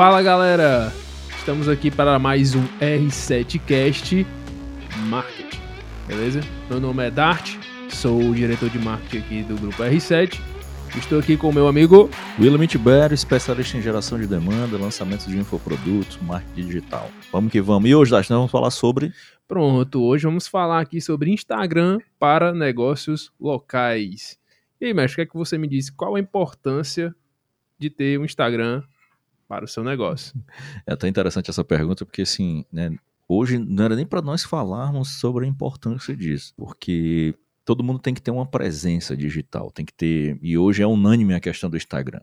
Fala galera, estamos aqui para mais um R7Cast Marketing, beleza? Meu nome é Dart, sou o diretor de marketing aqui do grupo R7. Estou aqui com o meu amigo William Tibério, especialista em geração de demanda, lançamentos de infoprodutos, marketing digital. Vamos que vamos. E hoje, Dart, nós vamos falar sobre. Pronto, hoje vamos falar aqui sobre Instagram para negócios locais. E aí, mestre, o que é que você me disse? Qual a importância de ter um Instagram para o seu negócio? É até interessante essa pergunta, porque assim, né, hoje não era nem para nós falarmos sobre a importância disso, porque todo mundo tem que ter uma presença digital, tem que ter, e hoje é unânime a questão do Instagram.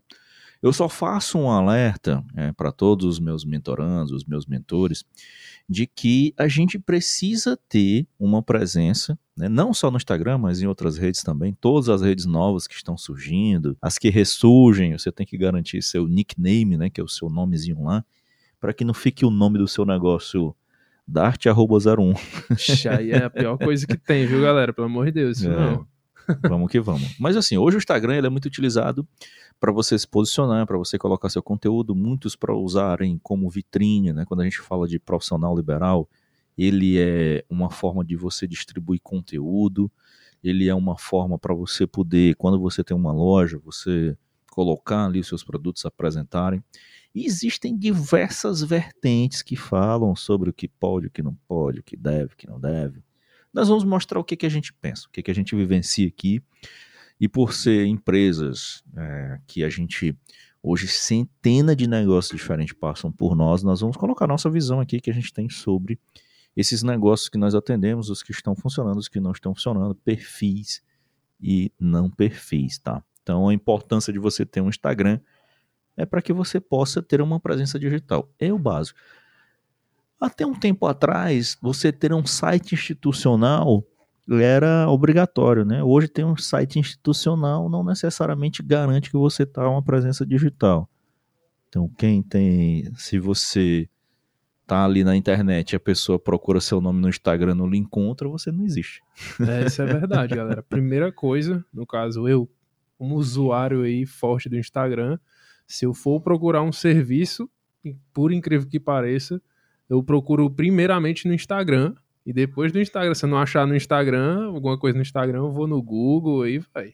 Eu só faço um alerta é, para todos os meus mentorandos, os meus mentores, de que a gente precisa ter uma presença, né, não só no Instagram, mas em outras redes também, todas as redes novas que estão surgindo, as que ressurgem, você tem que garantir seu nickname, né, que é o seu nomezinho lá, para que não fique o nome do seu negócio Dart01. Aí é a pior coisa que tem, viu, galera? Pelo amor de Deus. É. Não. vamos que vamos. Mas assim, hoje o Instagram ele é muito utilizado para você se posicionar, para você colocar seu conteúdo, muitos para usarem como vitrine, né? Quando a gente fala de profissional liberal, ele é uma forma de você distribuir conteúdo, ele é uma forma para você poder, quando você tem uma loja, você colocar ali os seus produtos, apresentarem. E existem diversas vertentes que falam sobre o que pode, o que não pode, o que deve, o que não deve. Nós vamos mostrar o que, que a gente pensa, o que, que a gente vivencia aqui e por ser empresas é, que a gente hoje centenas de negócios diferentes passam por nós, nós vamos colocar nossa visão aqui que a gente tem sobre esses negócios que nós atendemos, os que estão funcionando, os que não estão funcionando, perfis e não perfis, tá? Então a importância de você ter um Instagram é para que você possa ter uma presença digital. É o básico. Até um tempo atrás, você ter um site institucional era obrigatório, né? Hoje tem um site institucional, não necessariamente garante que você está uma presença digital. Então, quem tem, se você tá ali na internet e a pessoa procura seu nome no Instagram não lhe encontra, você não existe. É, isso é verdade, galera. Primeira coisa, no caso eu, como usuário aí forte do Instagram, se eu for procurar um serviço, por incrível que pareça, eu procuro primeiramente no Instagram e depois do Instagram, se eu não achar no Instagram, alguma coisa no Instagram, eu vou no Google e vai.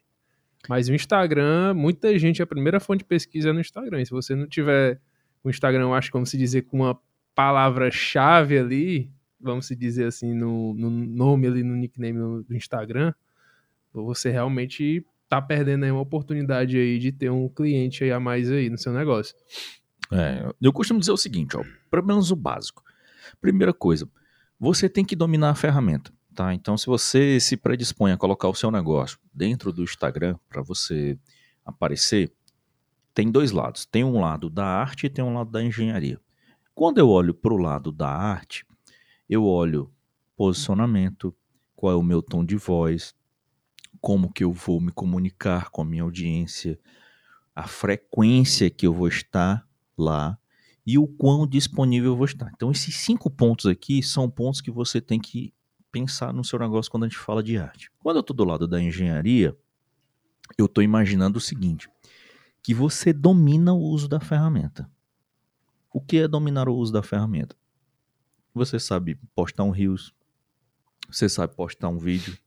Mas o Instagram, muita gente, a primeira fonte de pesquisa é no Instagram. E se você não tiver o Instagram, eu acho como se dizer, com uma palavra-chave ali, vamos se dizer assim, no, no nome ali, no nickname do Instagram, você realmente tá perdendo aí uma oportunidade aí de ter um cliente aí a mais aí no seu negócio. É, eu costumo dizer o seguinte, ó, pelo menos o básico. Primeira coisa, você tem que dominar a ferramenta. Tá? Então, se você se predispõe a colocar o seu negócio dentro do Instagram para você aparecer, tem dois lados. Tem um lado da arte e tem um lado da engenharia. Quando eu olho para o lado da arte, eu olho posicionamento, qual é o meu tom de voz, como que eu vou me comunicar com a minha audiência, a frequência que eu vou estar lá, e o quão disponível eu vou estar. Então, esses cinco pontos aqui são pontos que você tem que pensar no seu negócio quando a gente fala de arte. Quando eu estou do lado da engenharia, eu estou imaginando o seguinte: que você domina o uso da ferramenta. O que é dominar o uso da ferramenta? Você sabe postar um Reels, você sabe postar um vídeo,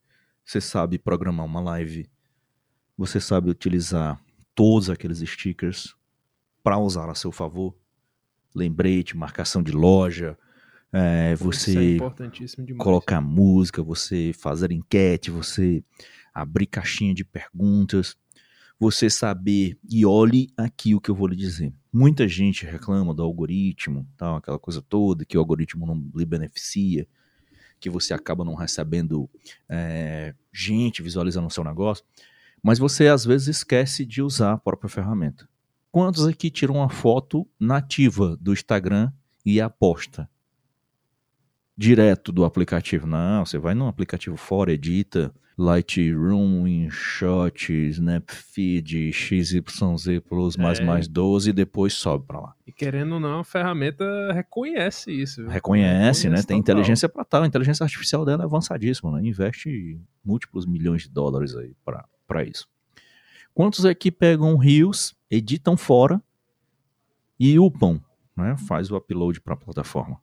você sabe programar uma live, você sabe utilizar todos aqueles stickers para usar a seu favor lembrete, marcação de loja, é, você é colocar música, você fazer enquete, você abrir caixinha de perguntas, você saber e olhe aqui o que eu vou lhe dizer. Muita gente reclama do algoritmo, tal, aquela coisa toda que o algoritmo não lhe beneficia, que você acaba não recebendo é, gente visualizando o seu negócio, mas você às vezes esquece de usar a própria ferramenta. Quantos aqui tiram uma foto nativa do Instagram e aposta? Direto do aplicativo. Não, você vai no aplicativo fora, edita, Lightroom, InShot, Snapfeed, XYZ Plus, mais é. mais 12 e depois sobe para lá. E querendo ou não, a ferramenta reconhece isso. Reconhece, reconhece né? Tem inteligência para tal. A inteligência artificial dela é avançadíssima, né? Investe múltiplos milhões de dólares aí para isso. Quantos aqui pegam rios editam fora e upam né, faz o upload para a plataforma.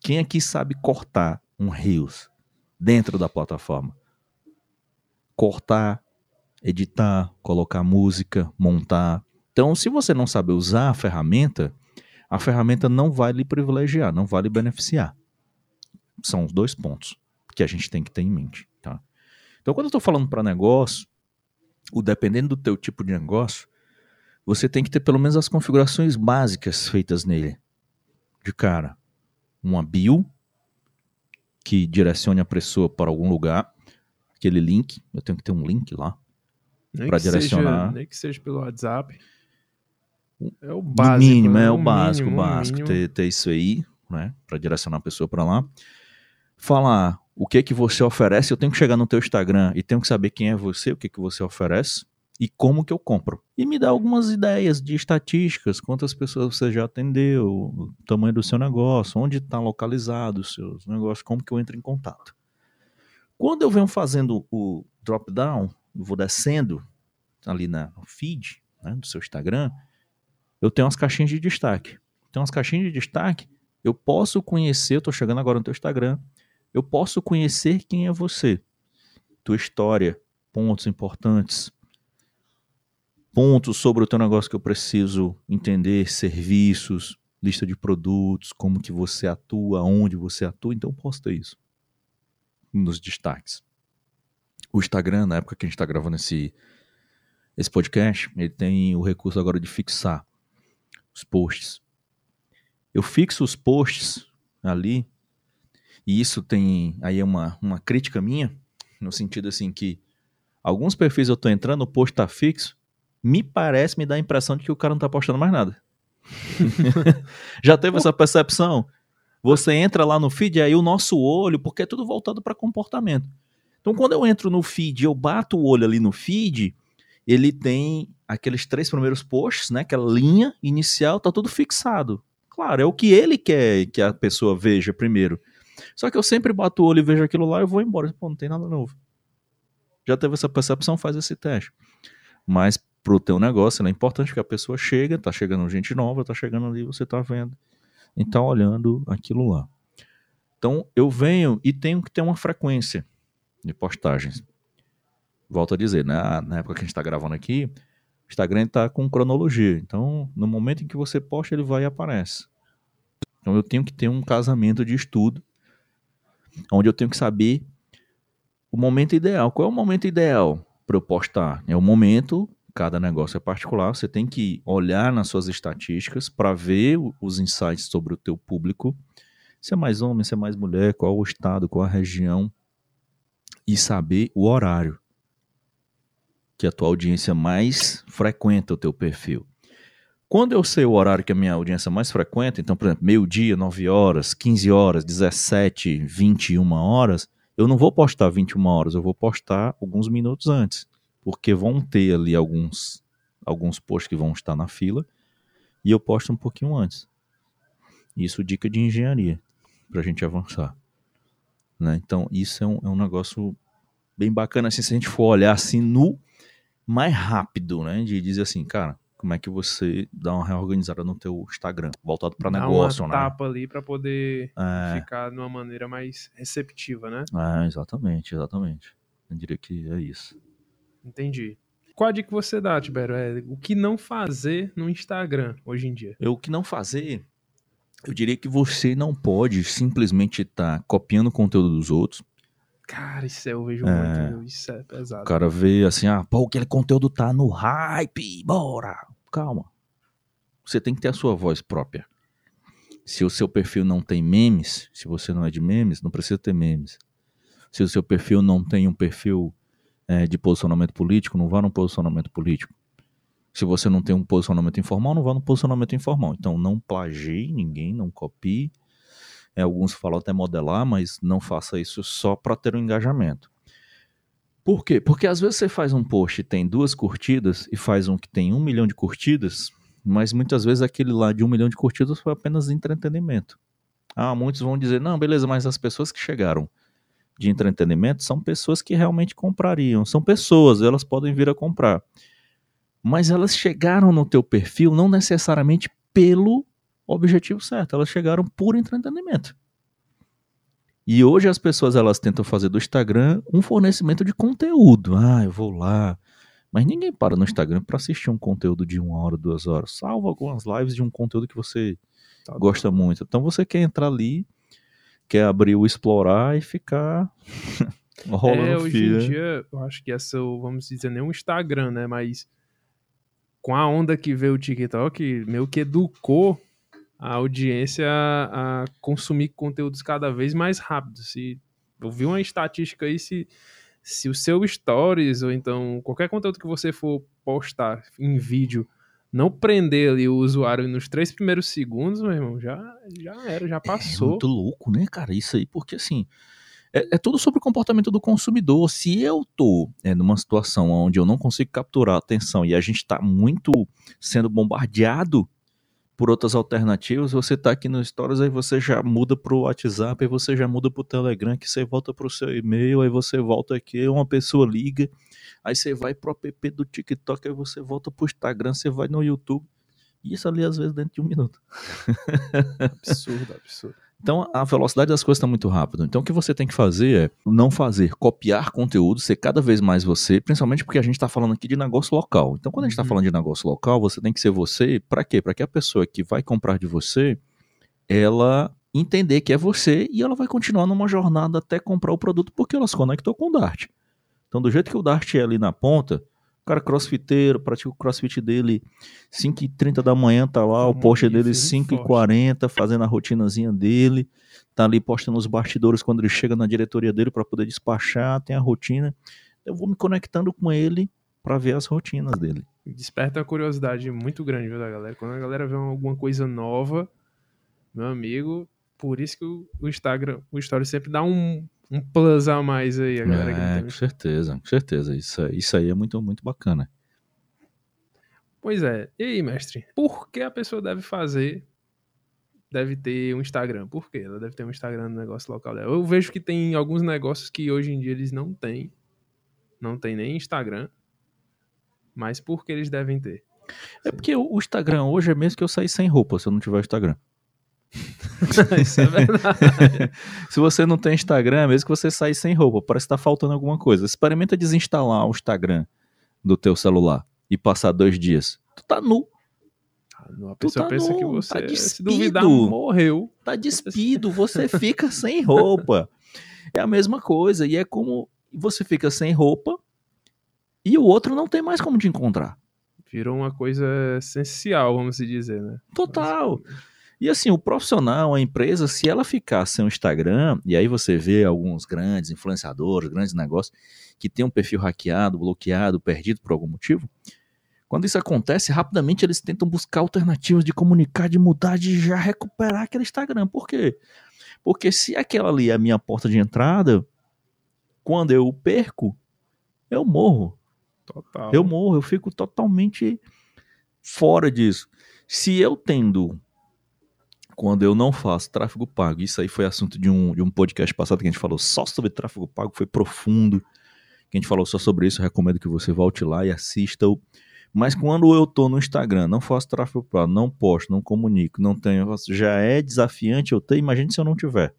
Quem aqui sabe cortar um Reels dentro da plataforma? Cortar, editar, colocar música, montar. Então, se você não sabe usar a ferramenta, a ferramenta não vai lhe privilegiar, não vai lhe beneficiar. São os dois pontos que a gente tem que ter em mente. Tá? Então, quando eu estou falando para negócio, o dependendo do teu tipo de negócio, você tem que ter pelo menos as configurações básicas feitas nele. De cara, uma bio que direcione a pessoa para algum lugar, aquele link, eu tenho que ter um link lá para direcionar. Seja, nem que seja pelo WhatsApp. É o básico. mínimo, né? é o, básico, mínimo, básico, ter, ter isso aí, né, para direcionar a pessoa para lá. Falar o que que você oferece, eu tenho que chegar no teu Instagram e tenho que saber quem é você, o que que você oferece e como que eu compro. E me dá algumas ideias de estatísticas, quantas pessoas você já atendeu, o tamanho do seu negócio, onde está localizado os seus negócios, como que eu entro em contato. Quando eu venho fazendo o drop down, vou descendo ali na, no feed né, do seu Instagram, eu tenho umas caixinhas de destaque. Tem umas caixinhas de destaque, eu posso conhecer, eu estou chegando agora no teu Instagram, eu posso conhecer quem é você, tua história, pontos importantes, pontos sobre o teu negócio que eu preciso entender, serviços, lista de produtos, como que você atua, onde você atua, então posso ter isso nos destaques. O Instagram, na época que a gente está gravando esse, esse podcast, ele tem o recurso agora de fixar os posts. Eu fixo os posts ali, e isso tem aí é uma, uma crítica minha, no sentido assim que alguns perfis eu estou entrando, o post está fixo, me parece, me dá a impressão de que o cara não tá postando mais nada. Já teve essa percepção? Você entra lá no feed, aí o nosso olho, porque é tudo voltado para comportamento. Então, quando eu entro no feed, eu bato o olho ali no feed, ele tem aqueles três primeiros posts, né? Aquela linha inicial, tá tudo fixado. Claro, é o que ele quer que a pessoa veja primeiro. Só que eu sempre bato o olho e vejo aquilo lá e vou embora. Pô, não tem nada novo. Já teve essa percepção, faz esse teste. Mas pro teu negócio, é importante que a pessoa chega, tá chegando gente nova, tá chegando ali, você tá vendo e tá olhando aquilo lá. Então, eu venho e tenho que ter uma frequência de postagens. Volto a dizer, né? na época que a gente está gravando aqui, o Instagram está com cronologia. Então, no momento em que você posta, ele vai e aparece. Então, eu tenho que ter um casamento de estudo, onde eu tenho que saber o momento ideal. Qual é o momento ideal para eu postar? É o momento cada negócio é particular, você tem que olhar nas suas estatísticas para ver os insights sobre o teu público, se é mais homem, se é mais mulher, qual o estado, qual a região, e saber o horário que a tua audiência mais frequenta o teu perfil. Quando eu sei o horário que a minha audiência mais frequenta, então, por exemplo, meio-dia, 9 horas, 15 horas, 17, 21 horas, eu não vou postar 21 horas, eu vou postar alguns minutos antes porque vão ter ali alguns, alguns posts que vão estar na fila e eu posto um pouquinho antes. Isso dica de engenharia para a gente avançar. Né? Então, isso é um, é um negócio bem bacana assim, se a gente for olhar assim no mais rápido, né? De dizer assim, cara, como é que você dá uma reorganizada no teu Instagram, voltado para negócio, uma né? tapa ali para poder É. ficar de uma maneira mais receptiva, né? É, exatamente, exatamente. Eu diria que é isso. Entendi. Qual a dica que você dá, Tibério? É, o que não fazer no Instagram hoje em dia? Eu, o que não fazer, eu diria que você não pode simplesmente estar copiando o conteúdo dos outros. Cara, isso eu vejo É. muito, isso é pesado. O cara vê assim, ah, pô, aquele conteúdo tá no hype, bora. Calma. Você tem que ter a sua voz própria. Se o seu perfil não tem memes, se você não é de memes, não precisa ter memes. Se o seu perfil não tem um perfil é, de posicionamento político, não vá no posicionamento político. Se você não tem um posicionamento informal, não vá no posicionamento informal. Então, não plagie ninguém, não copie. É, alguns falam até modelar, mas não faça isso só para ter um engajamento. Por quê? Porque às vezes você faz um post e tem duas curtidas e faz um que tem um milhão de curtidas, mas muitas vezes aquele lá de um milhão de curtidas foi apenas entretenimento. Ah, muitos vão dizer, não, beleza, mas as pessoas que chegaram de entretenimento são pessoas que realmente comprariam. São pessoas, elas podem vir a comprar. Mas elas chegaram no teu perfil não necessariamente pelo objetivo certo, elas chegaram por entretenimento. E hoje as pessoas elas tentam fazer do Instagram um fornecimento de conteúdo. Ah, eu vou lá. Mas ninguém para no Instagram para assistir um conteúdo de uma hora, duas horas, salvo algumas lives de um conteúdo que você tá gosta bom. muito. Então você quer entrar ali, quer abrir o explorar e ficar rolando é, hoje em dia, eu acho que essa, vamos dizer, nem um Instagram, né? Mas com a onda que veio o TikTok, meio que educou a audiência a, consumir conteúdos cada vez mais rápido. Se eu vi uma estatística aí, se, se o seu stories ou então qualquer conteúdo que você for postar em vídeo não prender ali o usuário nos três primeiros segundos, meu irmão, já, já era, já é passou. É muito louco, né, cara? Isso aí, porque assim, é, é tudo sobre o comportamento do consumidor. Se eu tô é, numa situação onde eu não consigo capturar a atenção e a gente está muito sendo bombardeado por outras alternativas, você tá aqui no Stories, aí você já muda pro WhatsApp, aí você já muda pro Telegram, que você volta pro seu e-mail, aí você volta aqui, uma pessoa liga, aí você vai pro app do TikTok, aí você volta pro Instagram, você vai no YouTube. Isso ali às vezes dentro de um minuto. absurdo, absurdo. Então a velocidade das coisas está muito rápida. Então o que você tem que fazer é não fazer copiar conteúdo, ser cada vez mais você, principalmente porque a gente está falando aqui de negócio local. Então quando a gente está uhum. falando de negócio local, você tem que ser você. Para quê? Para que a pessoa que vai comprar de você, ela entender que é você e ela vai continuar numa jornada até comprar o produto porque ela se conectou com o Dart. Então do jeito que o Dart é ali na ponta, cara crossfiteiro, pratica o crossfit dele 5h30 da manhã, tá lá, o post dele 5h40, fazendo a rotinazinha dele, tá ali postando os bastidores quando ele chega na diretoria dele para poder despachar, tem a rotina. Eu vou me conectando com ele para ver as rotinas dele. Desperta a curiosidade muito grande, viu, da galera? Quando a galera vê alguma coisa nova, meu amigo, por isso que o Instagram, o Story sempre dá um, um plus a mais aí, a galera. É, com certeza, com certeza. Isso, isso aí é muito, muito bacana. Pois é. E aí, mestre? Por que a pessoa deve fazer, deve ter um Instagram? Por quê? Ela deve ter um Instagram no negócio local dela. Eu vejo que tem alguns negócios que hoje em dia eles não têm. Não tem nem Instagram. Mas por que eles devem ter? É porque o Instagram hoje é mesmo que eu sair sem roupa se eu não tiver Instagram. Isso é verdade. Se você não tem Instagram, é mesmo que você sair sem roupa, parece que tá faltando alguma coisa. Experimenta desinstalar o Instagram do teu celular e passar dois dias. Tu tá nu. A pessoa tá pensa nu, que você, tá despido, se duvidar, morreu. Tá despido, você fica sem roupa. É a mesma coisa, e é como você fica sem roupa e o outro não tem mais como te encontrar. Virou uma coisa essencial, vamos dizer, né? Total. Mas... E assim, o profissional, a empresa, se ela ficar sem o Instagram, e aí você vê alguns grandes influenciadores, grandes negócios, que tem um perfil hackeado, bloqueado, perdido por algum motivo, quando isso acontece, rapidamente eles tentam buscar alternativas de comunicar, de mudar, de já recuperar aquele Instagram. Por quê? Porque se aquela ali é a minha porta de entrada, quando eu perco, eu morro. Total. Eu morro, eu fico totalmente fora disso. Se eu tendo quando eu não faço tráfego pago, isso aí foi assunto de um, de um podcast passado que a gente falou só sobre tráfego pago, foi profundo, que a gente falou só sobre isso, eu recomendo que você volte lá e assista o mas quando eu tô no Instagram, não faço tráfego pago, não posto, não comunico, não tenho, já é desafiante eu ter, imagine se eu não tiver.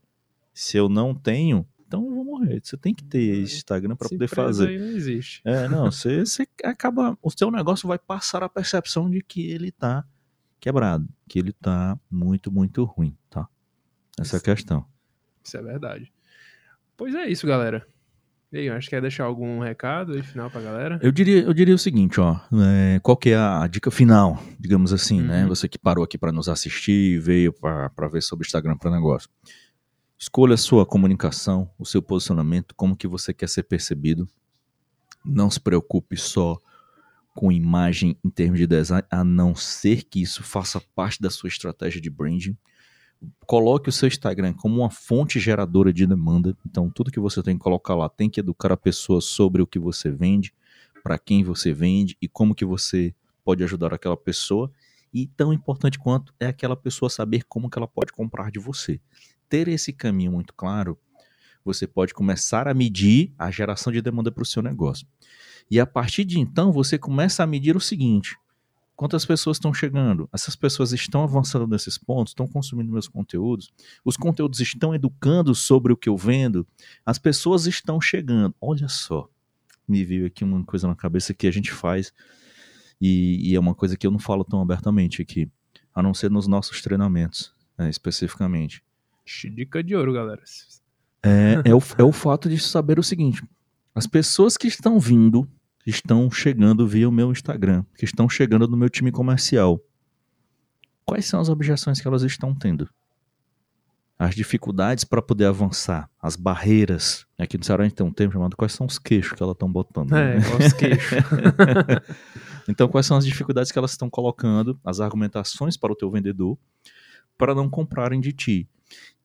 Se eu não tenho, então eu vou morrer. Você tem que ter Instagram para poder fazer. Aí não existe. É, não, você, você acaba, o seu negócio vai passar a percepção de que ele tá quebrado, que ele tá muito, muito ruim, tá? Essa é a questão. Isso é verdade. Pois é isso, galera. E aí, acho que quer deixar algum recado aí final pra galera? Eu diria, eu diria o seguinte, ó. É, qual que é a dica final, digamos assim, né? uhum. né? Você que parou aqui para nos assistir e veio para ver sobre Instagram para negócio. Escolha a sua comunicação, o seu posicionamento, como que você quer ser percebido. Não se preocupe só com imagem em termos de design, a não ser que isso faça parte da sua estratégia de branding. Coloque o seu Instagram como uma fonte geradora de demanda. Então, tudo que você tem que colocar lá tem que educar a pessoa sobre o que você vende, para quem você vende e como que você pode ajudar aquela pessoa. E tão importante quanto é aquela pessoa saber como que ela pode comprar de você. Ter esse caminho muito claro, você pode começar a medir a geração de demanda para o seu negócio. E a partir de então, você começa a medir o seguinte: Quantas pessoas estão chegando? Essas pessoas estão avançando nesses pontos, estão consumindo meus conteúdos, os conteúdos estão educando sobre o que eu vendo, as pessoas estão chegando. Olha só, me veio aqui uma coisa na cabeça que a gente faz e, e é uma coisa que eu não falo tão abertamente aqui, a não ser nos nossos treinamentos, né, especificamente. Dica de ouro, galera. É, é, o, é o fato de saber o seguinte: as pessoas que estão vindo estão chegando via o meu Instagram, que estão chegando no meu time comercial. Quais são as objeções que elas estão tendo? As dificuldades para poder avançar, as barreiras. Aqui no Ceará a gente tem um termo chamado quais são os queixos que elas estão botando. É, né? os queixos. então, quais são as dificuldades que elas estão colocando, as argumentações para o teu vendedor, para não comprarem de ti.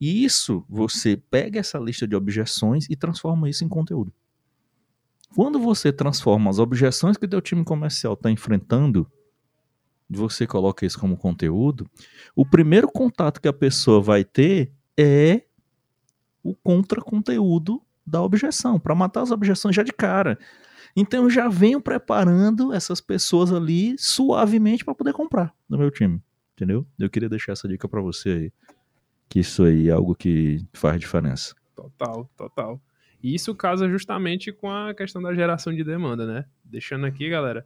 E isso, você pega essa lista de objeções e transforma isso em conteúdo. Quando você transforma as objeções que o teu time comercial está enfrentando, você coloca isso como conteúdo, o primeiro contato que a pessoa vai ter é o contra-conteúdo da objeção, para matar as objeções já de cara. Então eu já venho preparando essas pessoas ali suavemente para poder comprar no meu time, entendeu? Eu queria deixar essa dica para você aí, que isso aí é algo que faz diferença. Total, total. E isso casa justamente com a questão da geração de demanda, né? Deixando aqui, galera,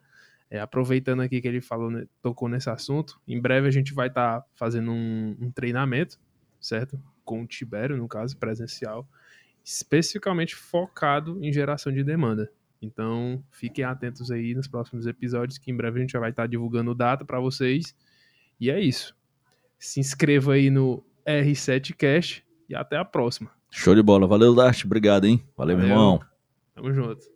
é, aproveitando aqui que ele falou, né, tocou nesse assunto, em breve a gente vai estar tá fazendo um, um, treinamento, certo? Com o Tibério, no caso, presencial, especificamente focado em geração de demanda. Então, fiquem atentos aí nos próximos episódios, que em breve a gente já vai estar tá divulgando data para vocês. E é isso. Se inscreva aí no R7Cast e até a próxima. Show de bola. Valeu, Dart. Obrigado, hein? Valeu, Valeu. meu irmão. Tamo junto.